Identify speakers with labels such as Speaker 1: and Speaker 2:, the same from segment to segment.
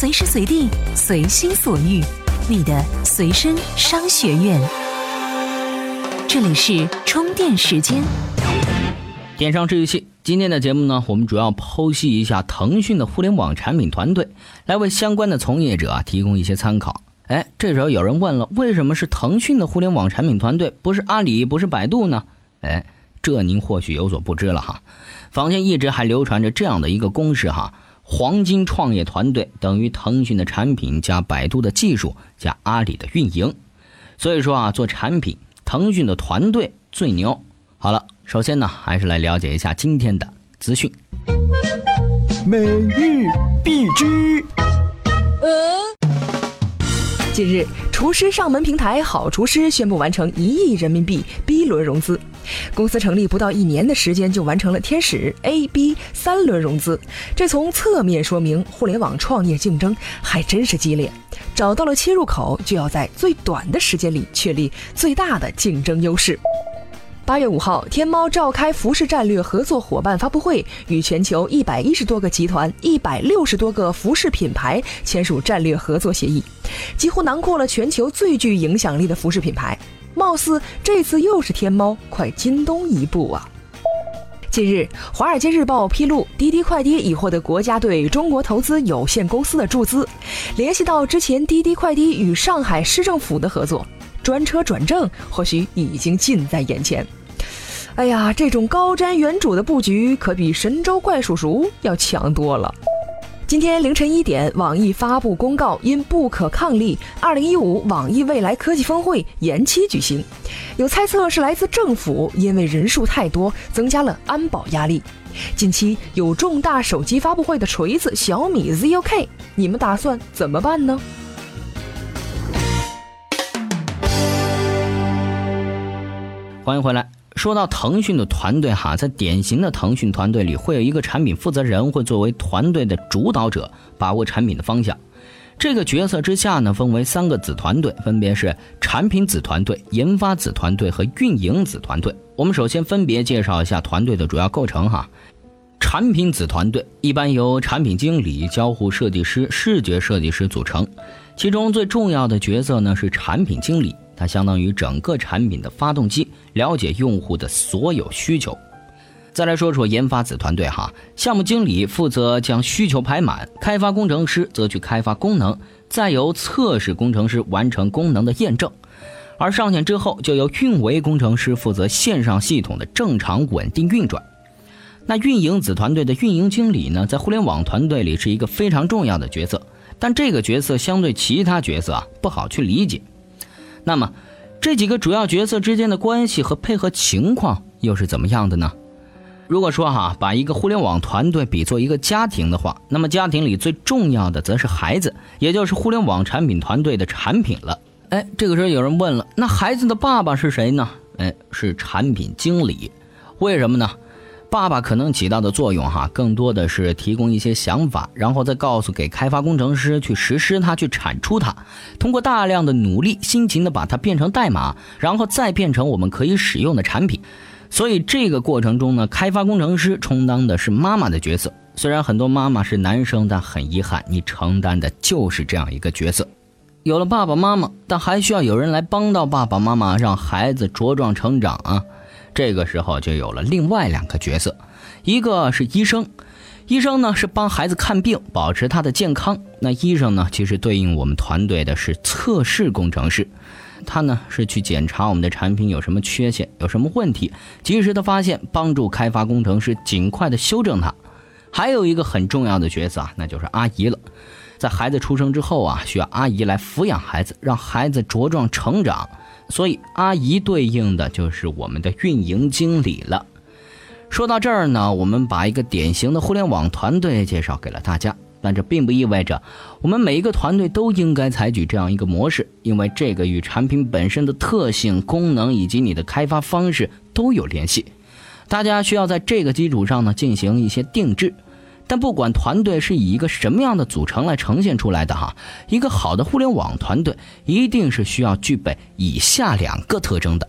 Speaker 1: 随时随地，随心所欲，你的随身商学院。这里是充电时间。
Speaker 2: 电商治愈系，今天的节目呢，我们主要剖析一下腾讯的互联网产品团队，来为相关的从业者啊提供一些参考。哎，这时候有人问了，为什么是腾讯的互联网产品团队，不是阿里，不是百度呢？哎，这您或许有所不知了哈。坊间一直还流传着这样的一个公式哈：黄金创业团队等于腾讯的产品加百度的技术加阿里的运营。所以说啊，做产品。腾讯的团队最牛。好了，首先呢，还是来了解一下今天的资讯。
Speaker 3: 每日必知。
Speaker 4: 近日，厨师上门平台好厨师宣布完成一亿人民币 B 轮融资。公司成立不到一年的时间就完成了天使 A、B 三轮融资，这从侧面说明互联网创业竞争还真是激烈。找到了切入口，就要在最短的时间里确立最大的竞争优势。八月五号，天猫召开服饰战略合作伙伴发布会，与全球一百一十多个集团、一百六十多个服饰品牌签署战略合作协议，几乎囊括了全球最具影响力的服饰品牌。貌似这次又是天猫快京东一步啊！近日，《华尔街日报》披露，滴滴快滴已获得国家队中国投资有限公司的注资，联系到之前滴滴快滴与上海市政府的合作，专车转正或许已经近在眼前。哎呀，这种高瞻远瞩的布局，可比神州怪叔叔要强多了。今天凌晨一点，网易发布公告，因不可抗力，二零一五网易未来科技峰会延期举行。有猜测是来自政府，因为人数太多，增加了安保压力。近期有重大手机发布会的锤子小米 ZOK，你们打算怎么办呢？
Speaker 2: 欢迎回来。说到腾讯的团队哈，在典型的腾讯团队里，会有一个产品负责人，会作为团队的主导者，把握产品的方向。这个角色之下呢，分为三个子团队，分别是产品子团队、研发子团队和运营子团队。我们首先分别介绍一下团队的主要构成哈。产品子团队一般由产品经理、交互设计师、视觉设计师组成，其中最重要的角色呢是产品经理。它相当于整个产品的发动机，了解用户的所有需求。再来说说研发子团队哈，项目经理负责将需求排满，开发工程师则去开发功能，再由测试工程师完成功能的验证，而上线之后就由运维工程师负责线上系统的正常稳定运转。那运营子团队的运营经理呢，在互联网团队里是一个非常重要的角色，但这个角色相对其他角色啊不好去理解。那么，这几个主要角色之间的关系和配合情况又是怎么样的呢？如果说哈，把一个互联网团队比作一个家庭的话，那么家庭里最重要的则是孩子，也就是互联网产品团队的产品了。哎，这个时候有人问了，那孩子的爸爸是谁呢？哎，是产品经理。为什么呢？爸爸可能起到的作用，哈，更多的是提供一些想法，然后再告诉给开发工程师去实施它，去产出它，通过大量的努力，辛勤的把它变成代码，然后再变成我们可以使用的产品。所以这个过程中呢，开发工程师充当的是妈妈的角色。虽然很多妈妈是男生，但很遗憾，你承担的就是这样一个角色。有了爸爸妈妈，但还需要有人来帮到爸爸妈妈，让孩子茁壮成长啊。这个时候就有了另外两个角色，一个是医生，医生呢是帮孩子看病，保持他的健康。那医生呢，其实对应我们团队的是测试工程师，他呢是去检查我们的产品有什么缺陷，有什么问题，及时的发现，帮助开发工程师尽快的修正它。还有一个很重要的角色啊，那就是阿姨了，在孩子出生之后啊，需要阿姨来抚养孩子，让孩子茁壮成长。所以，阿姨对应的就是我们的运营经理了。说到这儿呢，我们把一个典型的互联网团队介绍给了大家，但这并不意味着我们每一个团队都应该采取这样一个模式，因为这个与产品本身的特性、功能以及你的开发方式都有联系。大家需要在这个基础上呢进行一些定制。但不管团队是以一个什么样的组成来呈现出来的哈，一个好的互联网团队一定是需要具备以下两个特征的。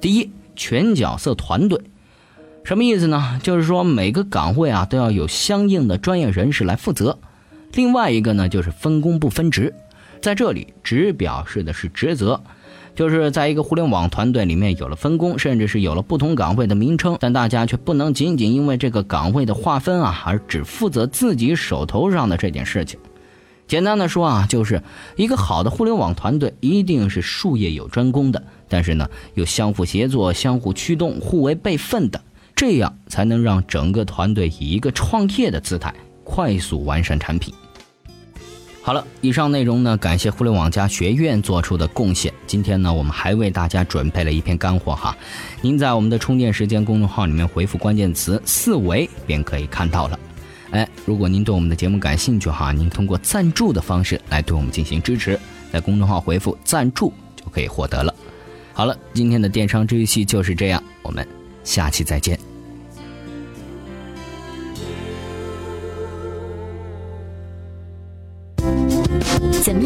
Speaker 2: 第一，全角色团队，什么意思呢？就是说每个岗位啊都要有相应的专业人士来负责。另外一个呢就是分工不分职，在这里职表示的是职责。就是在一个互联网团队里面有了分工，甚至是有了不同岗位的名称，但大家却不能仅仅因为这个岗位的划分啊，而只负责自己手头上的这件事情。简单的说啊，就是一个好的互联网团队一定是术业有专攻的，但是呢又相互协作、相互驱动、互为备份的，这样才能让整个团队以一个创业的姿态快速完善产品。好了，以上内容呢，感谢互联网加学院做出的贡献。今天呢，我们还为大家准备了一篇干货哈，您在我们的充电时间公众号里面回复关键词“四维”便可以看到了。哎，如果您对我们的节目感兴趣哈，您通过赞助的方式来对我们进行支持，在公众号回复“赞助”就可以获得了。好了，今天的电商治愈系就是这样，我们下期再见。